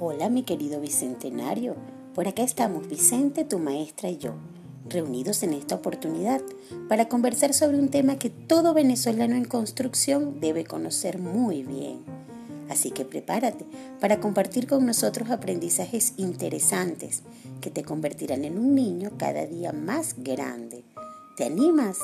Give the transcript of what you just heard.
Hola mi querido Bicentenario, por acá estamos Vicente, tu maestra y yo, reunidos en esta oportunidad para conversar sobre un tema que todo venezolano en construcción debe conocer muy bien. Así que prepárate para compartir con nosotros aprendizajes interesantes que te convertirán en un niño cada día más grande. ¿Te animas?